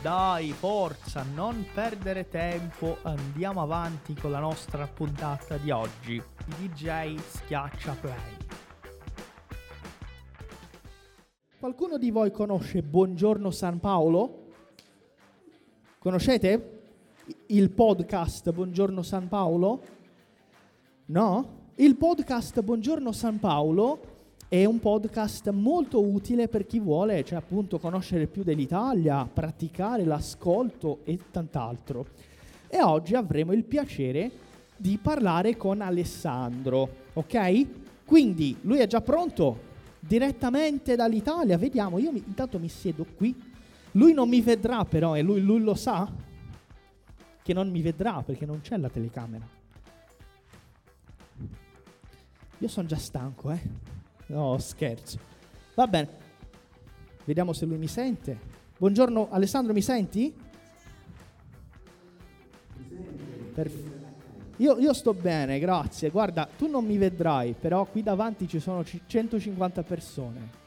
Dai, forza, non perdere tempo, andiamo avanti con la nostra puntata di oggi. DJ schiaccia play. Qualcuno di voi conosce Buongiorno San Paolo? Conoscete il podcast Buongiorno San Paolo? No? Il podcast Buongiorno San Paolo è un podcast molto utile per chi vuole, cioè appunto conoscere più dell'Italia, praticare l'ascolto e tant'altro. E oggi avremo il piacere di parlare con Alessandro, ok? Quindi lui è già pronto? direttamente dall'Italia. Vediamo, io mi, intanto mi siedo qui. Lui non mi vedrà però e lui, lui lo sa che non mi vedrà perché non c'è la telecamera. Io sono già stanco, eh. No, scherzo. Va bene. Vediamo se lui mi sente. Buongiorno Alessandro, mi senti? Perfetto. Io, io, sto bene, grazie. Guarda, tu non mi vedrai, però qui davanti ci sono 150 persone.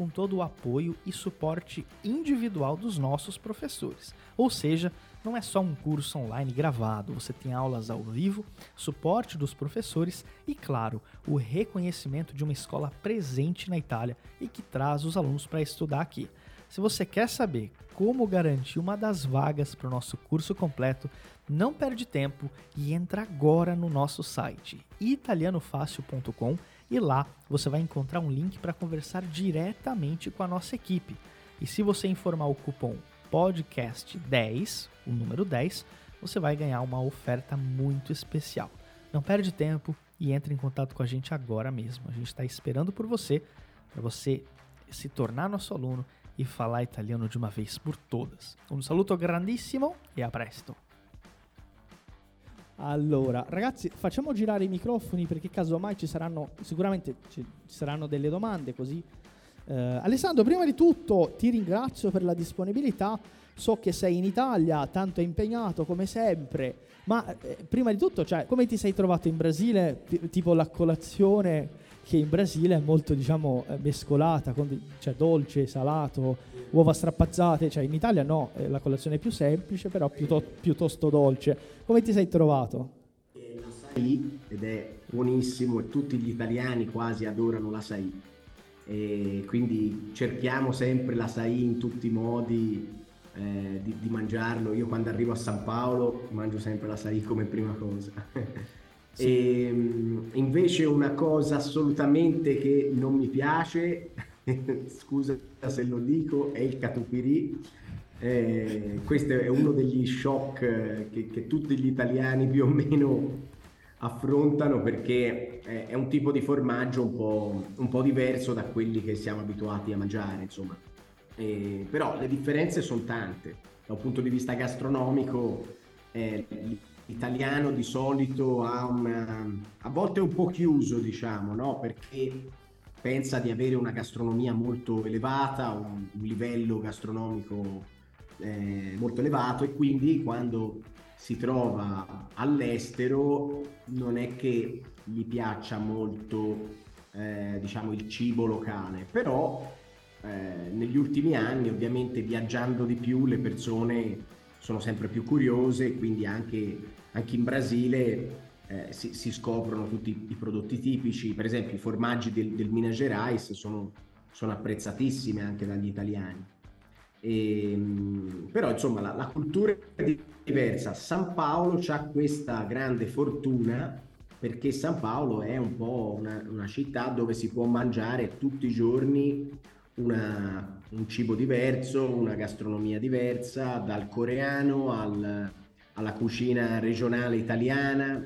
com todo o apoio e suporte individual dos nossos professores. Ou seja, não é só um curso online gravado, você tem aulas ao vivo, suporte dos professores e, claro, o reconhecimento de uma escola presente na Itália e que traz os alunos para estudar aqui. Se você quer saber como garantir uma das vagas para o nosso curso completo, não perde tempo e entra agora no nosso site italianofácil.com e lá você vai encontrar um link para conversar diretamente com a nossa equipe. E se você informar o cupom podcast 10, o número 10, você vai ganhar uma oferta muito especial. Não perde tempo e entre em contato com a gente agora mesmo. A gente está esperando por você, para você se tornar nosso aluno e falar italiano de uma vez por todas. Un saluto grandissimo e a presto! Allora, ragazzi, facciamo girare i microfoni perché casomai ci saranno, sicuramente ci saranno delle domande così. Eh, Alessandro, prima di tutto ti ringrazio per la disponibilità so che sei in Italia, tanto impegnato come sempre, ma eh, prima di tutto, cioè, come ti sei trovato in Brasile? T- tipo la colazione che in Brasile è molto, diciamo, eh, mescolata, con, cioè dolce, salato, uova strappazzate, cioè in Italia no, eh, la colazione è più semplice, però piuttosto, piuttosto dolce. Come ti sei trovato? L'açaí ed è buonissimo e tutti gli italiani quasi adorano l'açaí. E quindi cerchiamo sempre l'açaí in tutti i modi eh, di, di, mangiarlo. Io quando arrivo a San Paolo mangio sempre la l'açaí come prima cosa. sì. e, ehm, invece una cosa assolutamente che non mi piace, scusa se lo dico, è il catupiry. Eh, questo è uno degli shock che, che, tutti gli italiani più o meno affrontano perché è un tipo di formaggio un po', un po diverso da quelli che siamo abituati a mangiare, insomma. Eh, però le differenze sono tante. Da un punto di vista gastronomico, eh, l'italiano di solito ha una, a volte un po' chiuso, diciamo, no? perché pensa di avere una gastronomia molto elevata, un, un livello gastronomico eh, molto elevato e quindi quando si trova all'estero non è che gli piaccia molto eh, diciamo il cibo locale, però eh, negli ultimi anni, ovviamente viaggiando di più, le persone sono sempre più curiose, quindi anche, anche in Brasile eh, si, si, scoprono tutti i prodotti tipici, per esempio i formaggi del, del Minas Gerais sono, sono apprezzatissimi anche dagli italiani. E, ehm, però insomma la, la, cultura è diversa. San Paolo ha questa grande fortuna perché San Paolo è un po' una, una città dove si può mangiare tutti i giorni una, un cibo diverso, una gastronomia diversa, dal coreano al, alla cucina regionale italiana,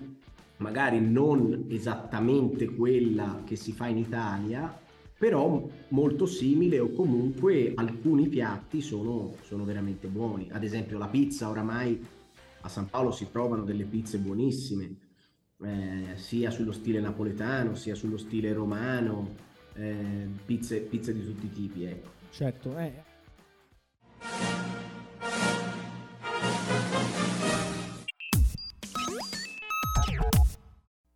magari non esattamente quella che si fa in Italia, però molto simile o comunque alcuni piatti sono, sono veramente buoni. Ad esempio la pizza, oramai a San Paolo si trovano delle pizze buonissime, eh, sia sullo stile napoletano, sia sullo stile romano, eh, pizze, pizze, di tutti i tipi. Ecco. Certo, eh.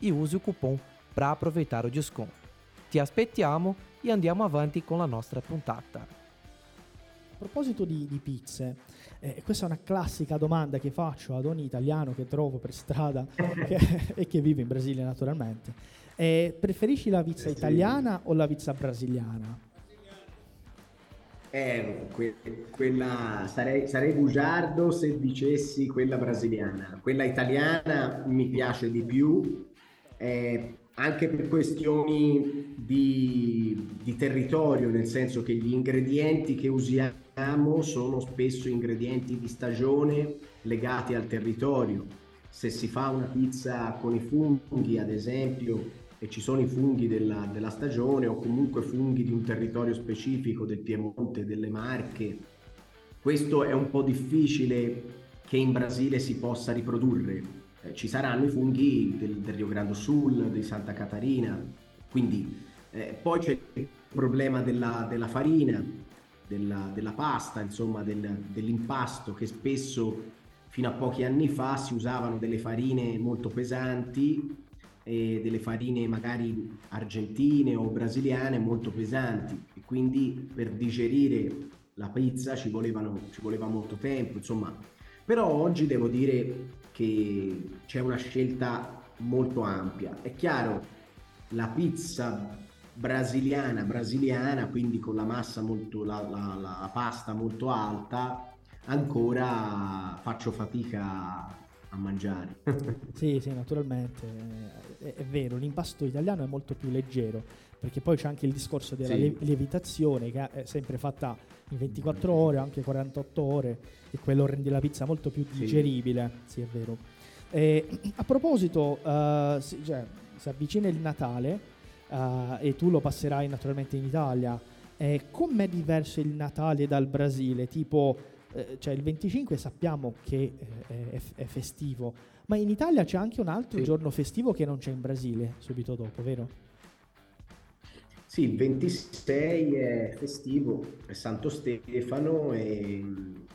e use o cupom para aproveitar o desconto. Ti aspettiamo e andiamo avanti con la nostra puntata. A proposito di, di pizze, eh, questa è una classica domanda che faccio ad ogni italiano che trovo per strada che, e che vive in Brasile naturalmente. Eh, preferisci la pizza italiana o la pizza brasiliana? Eh, que- quella, sarei, sarei bugiardo se dicessi quella brasiliana. Quella italiana mi piace di più eh, anche per questioni di, di, territorio, nel senso che gli ingredienti che usiamo sono spesso ingredienti di stagione legati al territorio. Se si fa una pizza con i funghi, ad esempio, e ci sono i funghi della, della stagione o comunque funghi di un territorio specifico, del Piemonte, delle Marche, questo è un po' difficile che in Brasile si possa riprodurre eh, ci saranno i funghi del, del, Rio Grande Sul, di Santa Catarina, quindi eh, poi c'è il problema della, della farina, della, della, pasta, insomma del, dell'impasto che spesso fino a pochi anni fa si usavano delle farine molto pesanti e delle farine magari argentine o brasiliane molto pesanti e quindi per digerire la pizza ci, volevano, ci voleva molto tempo, insomma. Però oggi devo dire che c'è una scelta molto ampia. È chiaro, la pizza brasiliana, brasiliana, quindi con la massa molto, la, la, la pasta molto alta, ancora faccio fatica a mangiare. sì, sì, naturalmente è, è, vero, l'impasto italiano è molto più leggero, perché poi c'è anche il discorso della sì. lievitazione che è sempre fatta 24 ore, anche 48 ore, e quello rende la pizza molto più digeribile, sì, sì è vero. E, a proposito, uh, si, cioè, si, avvicina il Natale uh, e tu lo passerai naturalmente in Italia. Eh, com'è diverso il Natale dal Brasile? Tipo, eh, cioè il 25 sappiamo che eh, è, è, festivo, ma in Italia c'è anche un altro sì. giorno festivo che non c'è in Brasile subito dopo, vero? Sì, il 26 è festivo, è Santo Stefano e,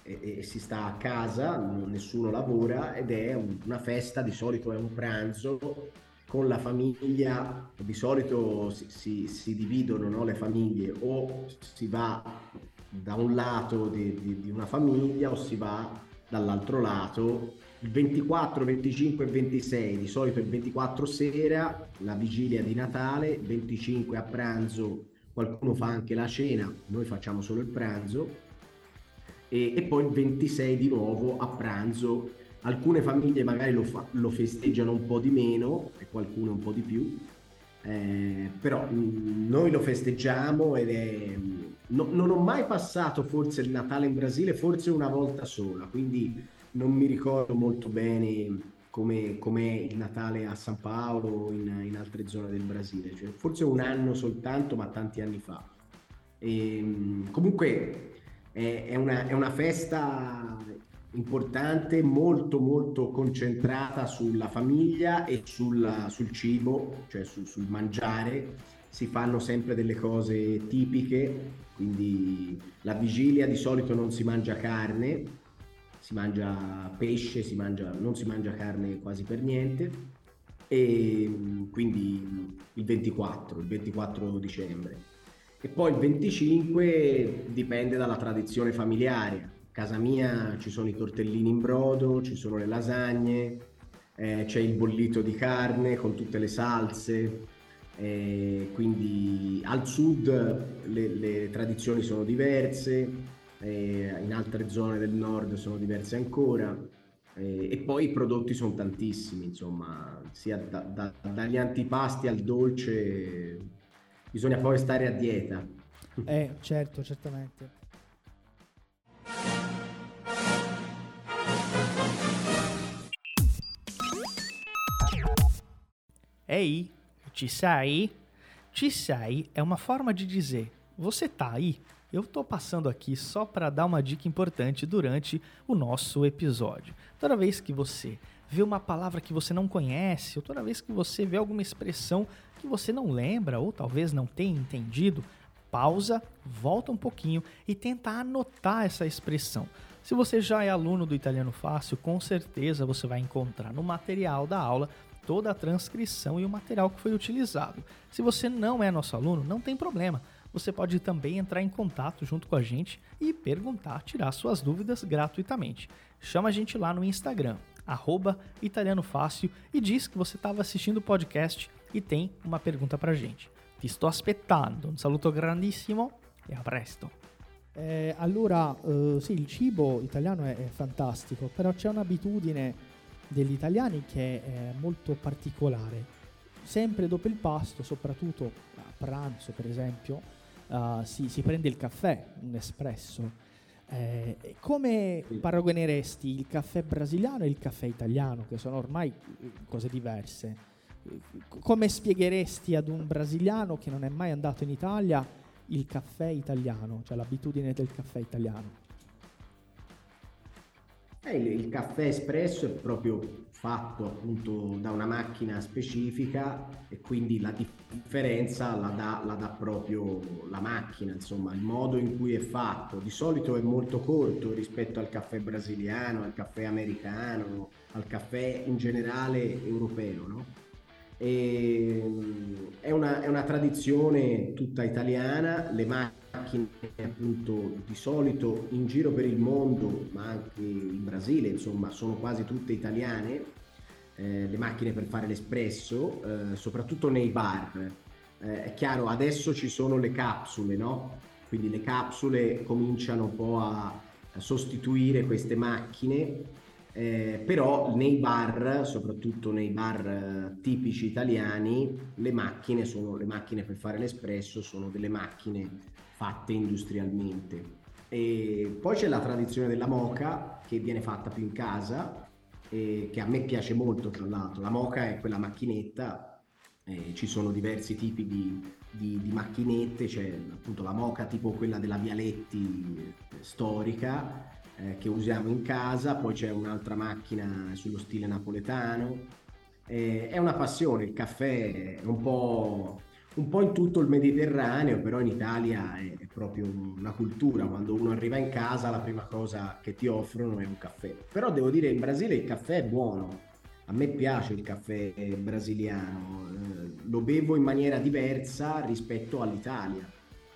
e, e si sta a casa, nessuno lavora ed è un, una festa, di solito è un pranzo con la famiglia, di solito si, si, si dividono no, le famiglie o si va da un lato di, di, di una famiglia o si va dall'altro lato il 24, 25 e 26, di solito il 24 sera, la vigilia di Natale, il 25 a pranzo, qualcuno fa anche la cena, noi facciamo solo il pranzo, e, e poi il 26 di nuovo a pranzo. Alcune famiglie magari lo, fa, lo festeggiano un po' di meno e qualcuno un po' di più, Eh, però mh, mm, noi lo festeggiamo ed è... No, non ho mai passato forse il Natale in Brasile, forse una volta sola, quindi non mi ricordo molto bene come, è il Natale a San Paolo o in, in, altre zone del Brasile, cioè, forse un anno soltanto, ma tanti anni fa. E, ehm, comunque è, è, una, è una festa importante, molto molto concentrata sulla famiglia e sulla, sul cibo, cioè su, sul mangiare. Si fanno sempre delle cose tipiche, quindi la vigilia di solito non si mangia carne, si mangia pesce, si mangia, non si mangia carne quasi per niente. E quindi il 24, il 24 dicembre. E poi il 25 dipende dalla tradizione familiare casa mia ci sono i tortellini in brodo, ci sono le lasagne, eh, c'è il bollito di carne con tutte le salse, eh, quindi al sud le, le tradizioni sono diverse, eh, in altre zone del nord sono diverse ancora eh, e poi i prodotti sono tantissimi, insomma, sia da, da, dagli antipasti al dolce, bisogna poi stare a dieta. Eh, certo, certamente. Ehi, ci sei? Ci sei é uma forma de dizer: você tá aí? Eu tô passando aqui só para dar uma dica importante durante o nosso episódio. Toda vez que você vê uma palavra que você não conhece, ou toda vez que você vê alguma expressão que você não lembra ou talvez não tenha entendido, pausa, volta um pouquinho e tenta anotar essa expressão. Se você já é aluno do Italiano Fácil, com certeza você vai encontrar no material da aula toda a transcrição e o material que foi utilizado. Se você não é nosso aluno, não tem problema. Você pode também entrar em contato junto com a gente e perguntar, tirar suas dúvidas gratuitamente. Chama a gente lá no Instagram, arroba e diz que você estava assistindo o podcast e tem uma pergunta para a gente. Ti sto aspettando. Un saluto grandissimo e a presto. Eh, allora, uh, sì, il cibo italiano è, è fantastico, però c'è un'abitudine degli italiani che è molto particolare. Sempre dopo il pasto, soprattutto a pranzo per esempio, uh, si, si, prende il caffè, un espresso. Eh, come paragoneresti il caffè brasiliano e il caffè italiano, che sono ormai eh, cose diverse? Come spiegheresti ad un brasiliano che non è mai andato in Italia il caffè italiano, cioè l'abitudine del caffè italiano? Eh, il, il, caffè espresso è proprio fatto appunto da una macchina specifica e quindi la differenza la dà, la dà proprio la macchina, insomma, il modo in cui è fatto. Di solito è molto corto rispetto al caffè brasiliano, al caffè americano, al caffè in generale europeo, no? E, è, una, è una tradizione tutta italiana, le macchine macchine appunto di solito in giro per il mondo, ma anche in Brasile, insomma, sono quasi tutte italiane, eh, le macchine per fare l'espresso, eh, soprattutto nei bar. Eh, è chiaro, adesso ci sono le capsule, no? Quindi le capsule cominciano un po' a, a sostituire queste macchine eh, però nei bar, soprattutto nei bar eh, tipici italiani, le macchine sono le macchine per fare l'espresso, sono delle macchine fatte industrialmente. E poi c'è la tradizione della moca che viene fatta più in casa, e che a me piace molto tra l'altro. La moca è quella macchinetta, eh, ci sono diversi tipi di, di, di, macchinette, c'è appunto la moca tipo quella della Vialetti eh, storica eh, che usiamo in casa, poi c'è un'altra macchina sullo stile napoletano. Eh, è una passione, il caffè è un po' un po' in tutto il Mediterraneo, però in Italia è, è, proprio una cultura. Quando uno arriva in casa, la prima cosa che ti offrono è un caffè. Però devo dire, in Brasile il caffè è buono. A me piace il caffè brasiliano, eh, lo bevo in maniera diversa rispetto all'Italia.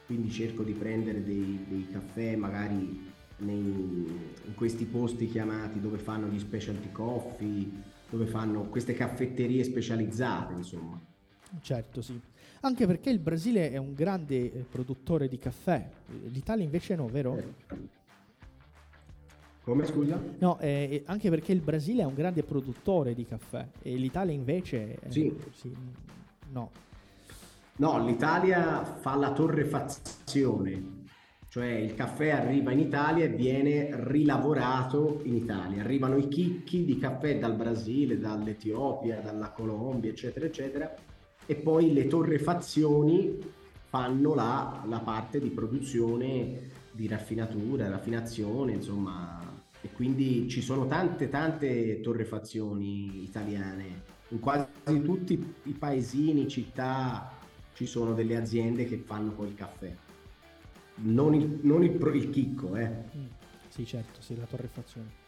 Quindi cerco di prendere dei, dei caffè magari nei, in questi posti chiamati dove fanno gli specialty coffee, dove fanno queste caffetterie specializzate, insomma. Certo, sì. Anche perché il Brasile è un grande eh, produttore di caffè, l'Italia invece no, vero? Eh. Come scusa? No, eh, anche perché il Brasile è un grande produttore di caffè e l'Italia invece... Sì. sì no. No, l'Italia fa la torrefazione, cioè il caffè arriva in Italia e viene rilavorato in Italia. Arrivano i chicchi di caffè dal Brasile, dall'Etiopia, dalla Colombia, eccetera, eccetera, e poi le torrefazioni fanno la, la parte di produzione, di raffinatura, raffinazione, insomma, e quindi ci sono tante, tante torrefazioni italiane. In quasi tutti i paesini, città, ci sono delle aziende che fanno poi il caffè non il, non il, il chicco, eh. Mm. Sì, certo, sì, la torrefazione.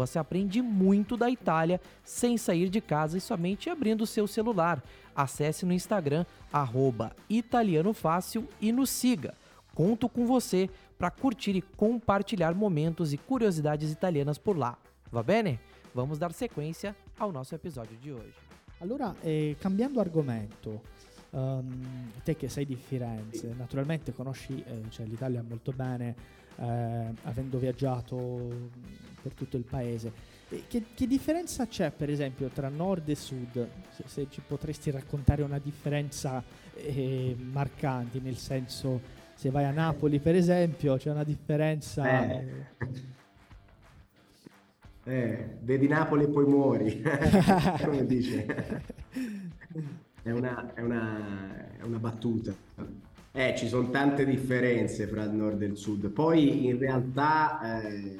Você aprende muito da Itália sem sair de casa e somente abrindo o seu celular. Acesse no Instagram, italianofácil e nos siga. Conto com você para curtir e compartilhar momentos e curiosidades italianas por lá. Va bene? Vamos dar sequência ao nosso episódio de hoje. Allora, eh, cambiando argomento, um, te che sei di Firenze, naturalmente conosci eh, cioè, l'Italia molto bene, eh, avendo viaggiato per tutto il paese. Che, che, differenza c'è, per esempio, tra nord e sud? Se, se ci potresti raccontare una differenza eh, marcante, nel senso, se vai a Napoli, per esempio, c'è una differenza. Eh. Eh, vedi Napoli e poi muori, come dice. È una, è, una, è una, battuta. Eh, ci sono tante differenze fra il nord e il sud. Poi in realtà eh,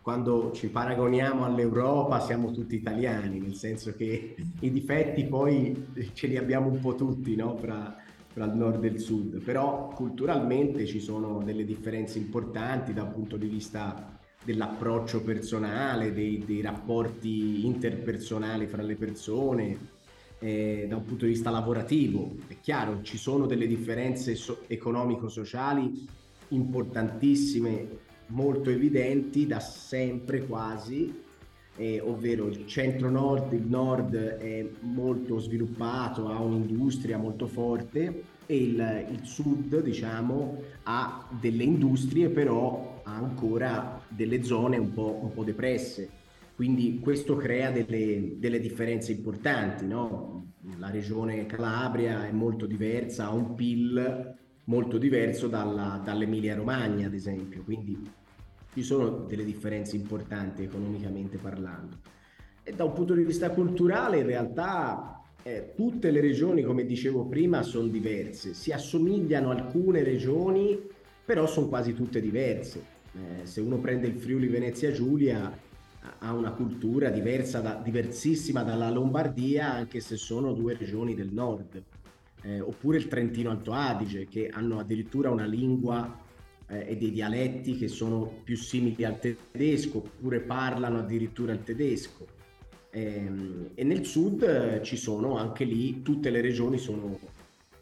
quando ci paragoniamo all'Europa siamo tutti italiani, nel senso che i difetti poi ce li abbiamo un po' tutti no? fra, fra il nord e il sud. Però culturalmente ci sono delle differenze importanti dal punto di vista dell'approccio personale, dei, dei, rapporti interpersonali fra le persone, eh, da un punto di vista lavorativo. È chiaro, ci sono delle differenze so- economico-sociali importantissime, molto evidenti da sempre quasi, eh, ovvero il centro-nord, il nord è molto sviluppato, ha un'industria molto forte e il, il sud, diciamo, ha delle industrie però ha ancora delle zone un po', un po depresse. Quindi questo crea delle, delle differenze importanti. No? La regione Calabria è molto diversa, ha un PIL molto diverso dalla, dall'Emilia Romagna, ad esempio. Quindi ci sono delle differenze importanti economicamente parlando. E da un punto di vista culturale, in realtà, eh, tutte le regioni, come dicevo prima, sono diverse. Si assomigliano alcune regioni, però sono quasi tutte diverse. Eh, se uno prende il Friuli Venezia Giulia ha una cultura diversa da, diversissima dalla Lombardia anche se sono due regioni del nord. Eh, oppure il Trentino Alto Adige che hanno addirittura una lingua eh, e dei dialetti che sono più simili al tedesco oppure parlano addirittura il tedesco. Ehm, e nel sud eh, ci sono anche lì tutte le regioni sono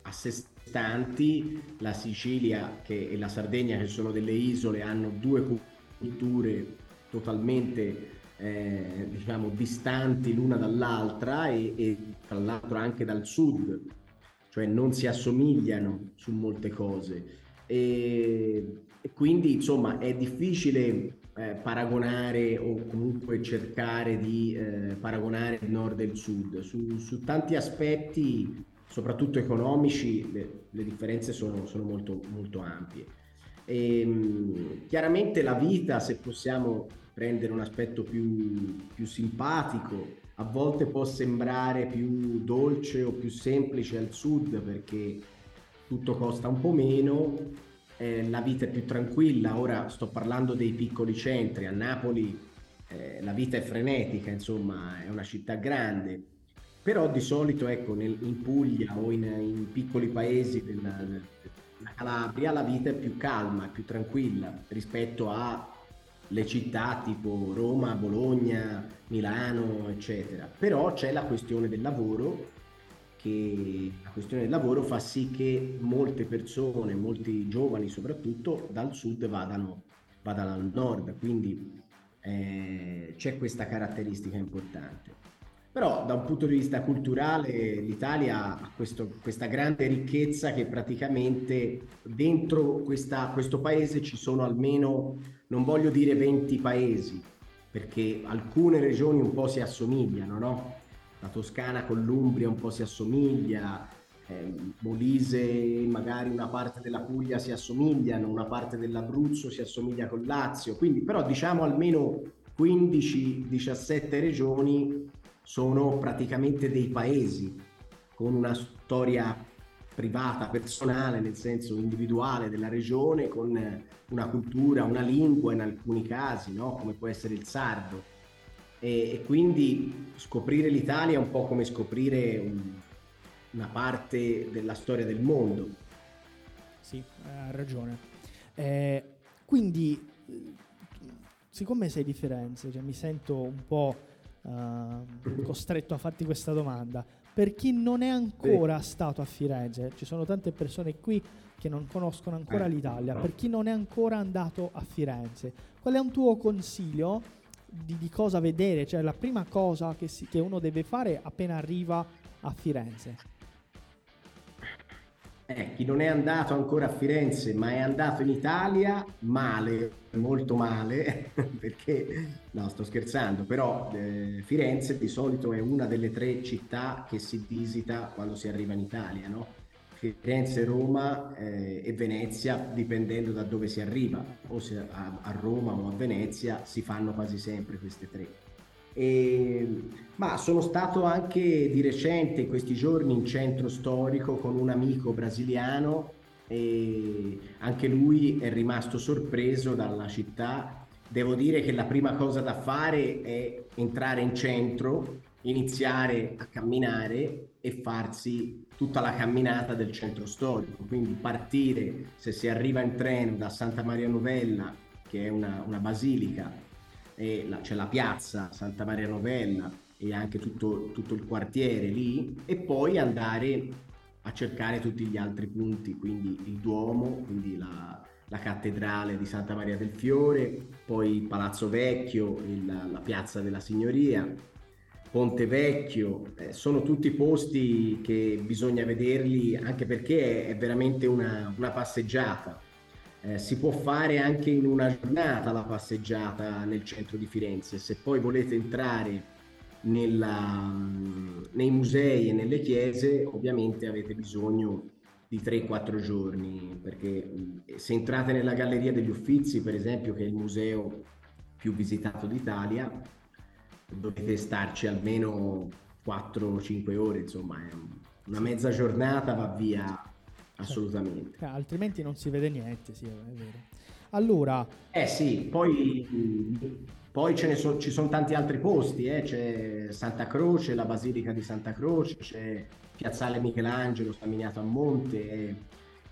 a sé stanti, la Sicilia che, e la Sardegna che sono delle isole hanno due culture totalmente eh, diciamo distanti l'una dall'altra e, e, tra l'altro anche dal sud, cioè non si assomigliano su molte cose e, e quindi insomma è difficile eh, paragonare o comunque cercare di eh, paragonare il nord e il sud. Su, su tanti aspetti soprattutto economici, le, le differenze sono, sono, molto, molto ampie. E, ehm, chiaramente la vita, se possiamo prendere un aspetto più, più simpatico, a volte può sembrare più dolce o più semplice al sud perché tutto costa un po' meno, eh, la vita è più tranquilla. Ora sto parlando dei piccoli centri, a Napoli eh, la vita è frenetica, insomma è una città grande, però di solito ecco, nel, in Puglia o in, in piccoli paesi della, della, Calabria la vita è più calma, più tranquilla rispetto alle città tipo Roma, Bologna, Milano, eccetera. Però c'è la questione del lavoro che la questione del lavoro fa sì che molte persone, molti giovani soprattutto, dal sud vadano, vadano al nord, quindi eh, c'è questa caratteristica importante. Però da un punto di vista culturale l'Italia ha questo, questa grande ricchezza che praticamente dentro questa, questo paese ci sono almeno, non voglio dire 20 paesi, perché alcune regioni un po' si assomigliano, no? La Toscana con l'Umbria un po' si assomiglia, eh, Molise, magari una parte della Puglia si assomigliano, una parte dell'Abruzzo si assomiglia con Lazio, quindi però diciamo almeno 15-17 regioni sono praticamente dei paesi con una storia privata, personale, nel senso individuale della regione, con una cultura, una lingua in alcuni casi, no? come può essere il sardo. E, e, quindi scoprire l'Italia è un po' come scoprire un, una parte della storia del mondo. Sì, ha ragione. Eh, quindi, siccome sei di Firenze, cioè mi sento un po' uh, costretto a farti questa domanda. Per chi non è ancora sì. stato a Firenze, ci sono tante persone qui che non conoscono ancora eh, l'Italia, no. per chi non è ancora andato a Firenze, qual è un tuo consiglio di, di cosa vedere? Cioè la prima cosa che, si, che uno deve fare appena arriva a Firenze? Eh, chi non è andato ancora a Firenze ma è andato in Italia, male, molto male, perché no, sto scherzando, però eh, Firenze di solito è una delle tre città che si visita quando si arriva in Italia, no? Firenze, Roma eh, e Venezia, dipendendo da dove si arriva, o se a, a Roma o a Venezia si fanno quasi sempre queste tre. E, ma sono stato anche di recente in questi giorni in centro storico con un amico brasiliano e anche lui è rimasto sorpreso dalla città. Devo dire che la prima cosa da fare è entrare in centro, iniziare a camminare e farsi tutta la camminata del centro storico, quindi partire se si arriva in treno da Santa Maria Novella, che è una, una basilica, la, c'è la piazza Santa Maria Novella e anche tutto, tutto il quartiere lì e poi andare a cercare tutti gli altri punti, quindi il Duomo, quindi la, la cattedrale di Santa Maria del Fiore, poi il Palazzo Vecchio, il, la piazza della Signoria, Ponte Vecchio, eh, sono tutti posti che bisogna vederli anche perché è, è veramente una, una passeggiata eh, si può fare anche in una giornata la passeggiata nel centro di Firenze. Se poi volete entrare nella, nei musei e nelle chiese, ovviamente avete bisogno di 3-4 giorni, perché se entrate nella Galleria degli Uffizi, per esempio, che è il museo più visitato d'Italia, dovete starci almeno 4-5 ore, insomma, una mezza giornata va via assolutamente. Eh, altrimenti non si vede niente, sì, è vero. Allora... Eh sì, poi, poi ce ne so, ci sono tanti altri posti, eh? c'è Santa Croce, la Basilica di Santa Croce, c'è Piazzale Michelangelo, Staminato a Monte.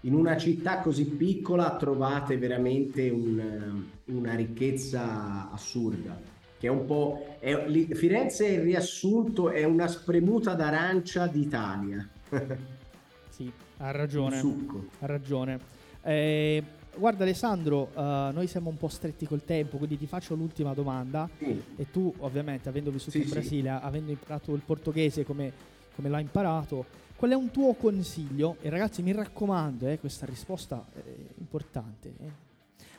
In una città così piccola trovate veramente un, una ricchezza assurda, che è un po'... È, Firenze, il riassunto, è una spremuta d'arancia d'Italia. sì, ha ragione. Ha ragione. Eh, guarda Alessandro, uh, noi siamo un po' stretti col tempo, quindi ti faccio l'ultima domanda. Sì. E tu, ovviamente, avendo vissuto sì, in Brasile, sì. avendo imparato il portoghese come, come l'hai imparato, qual è un tuo consiglio? E ragazzi, mi raccomando, eh, questa risposta è importante. Eh.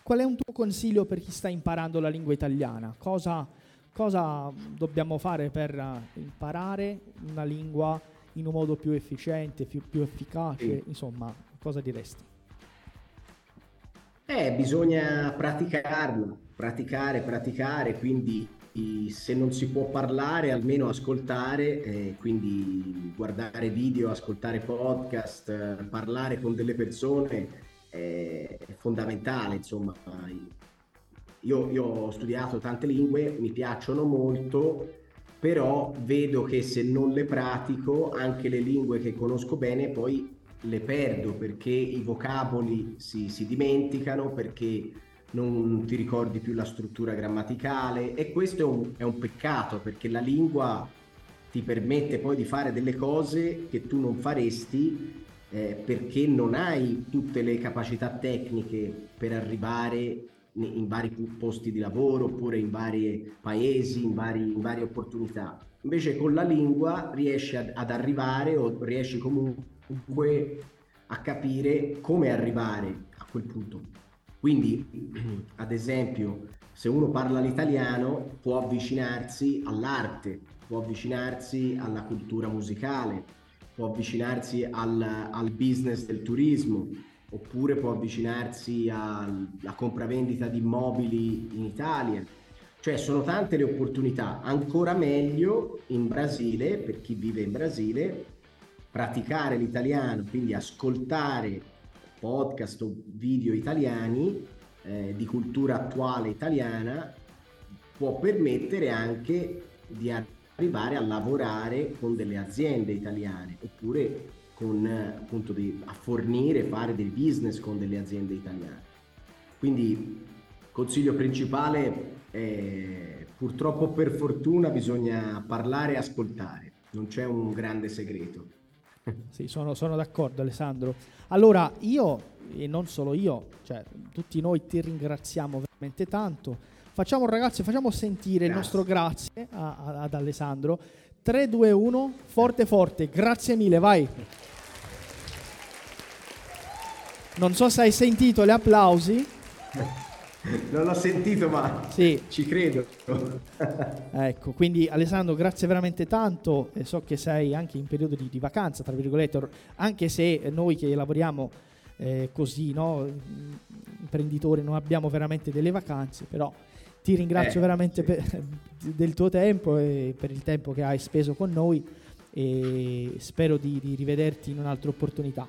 Qual è un tuo consiglio per chi sta imparando la lingua italiana? Cosa, cosa dobbiamo fare per imparare una lingua in un modo più efficiente, più, più efficace? Sì. Insomma, cosa diresti? Eh, bisogna praticarlo, praticare, praticare, quindi se non si può parlare almeno ascoltare, eh, quindi guardare video, ascoltare podcast, parlare con delle persone eh, è fondamentale, insomma. Io, io ho studiato tante lingue, mi piacciono molto, però vedo che se non le pratico anche le lingue che conosco bene poi le perdo perché i vocaboli si, si dimenticano, perché non ti ricordi più la struttura grammaticale. E questo è un, è un, peccato perché la lingua ti permette poi di fare delle cose che tu non faresti eh, perché non hai tutte le capacità tecniche per arrivare in vari posti di lavoro oppure in vari paesi, in, vari, in varie opportunità. Invece con la lingua riesci ad, ad arrivare o riesci comunque a capire come arrivare a quel punto. Quindi, ad esempio, se uno parla l'italiano può avvicinarsi all'arte, può avvicinarsi alla cultura musicale, può avvicinarsi al, al business del turismo, oppure può avvicinarsi alla compravendita di immobili in Italia. Cioè sono tante le opportunità, ancora meglio in Brasile, per chi vive in Brasile, praticare l'italiano, quindi ascoltare podcast o video italiani eh, di cultura attuale italiana può permettere anche di arrivare a lavorare con delle aziende italiane oppure con, appunto, di, a fornire, fare del business con delle aziende italiane. Quindi consiglio principale è purtroppo per fortuna bisogna parlare e ascoltare, non c'è un grande segreto. Sì, sono, sono d'accordo Alessandro. Allora io, e non solo io, cioè tutti noi ti ringraziamo veramente tanto. Facciamo ragazzi, facciamo sentire grazie. il nostro grazie a, a, ad Alessandro. 3, 2, 1, forte forte, grazie mille, vai. Non so se hai sentito gli applausi. Non l'ho sentito, ma sì. ci credo. ecco, quindi Alessandro, grazie veramente tanto. So che sei anche in periodo di, di vacanza, tra virgolette, anche se noi che lavoriamo eh, così, no, imprenditori, non abbiamo veramente delle vacanze, però ti ringrazio eh, veramente sì. per, del tuo tempo e per il tempo che hai speso con noi e spero di, di rivederti in un'altra opportunità.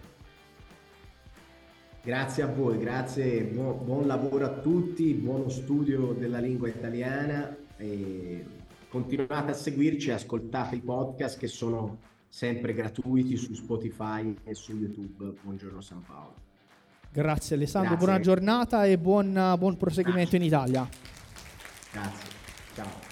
Grazie a voi, grazie, buon, buon lavoro a tutti, buono studio della lingua italiana e continuate a seguirci e ascoltate i podcast che sono sempre gratuiti su Spotify e su YouTube. Buongiorno San Paolo. Grazie Alessandro, Grazie. buona giornata e buon, buon proseguimento Grazie. in Italia. Grazie, ciao.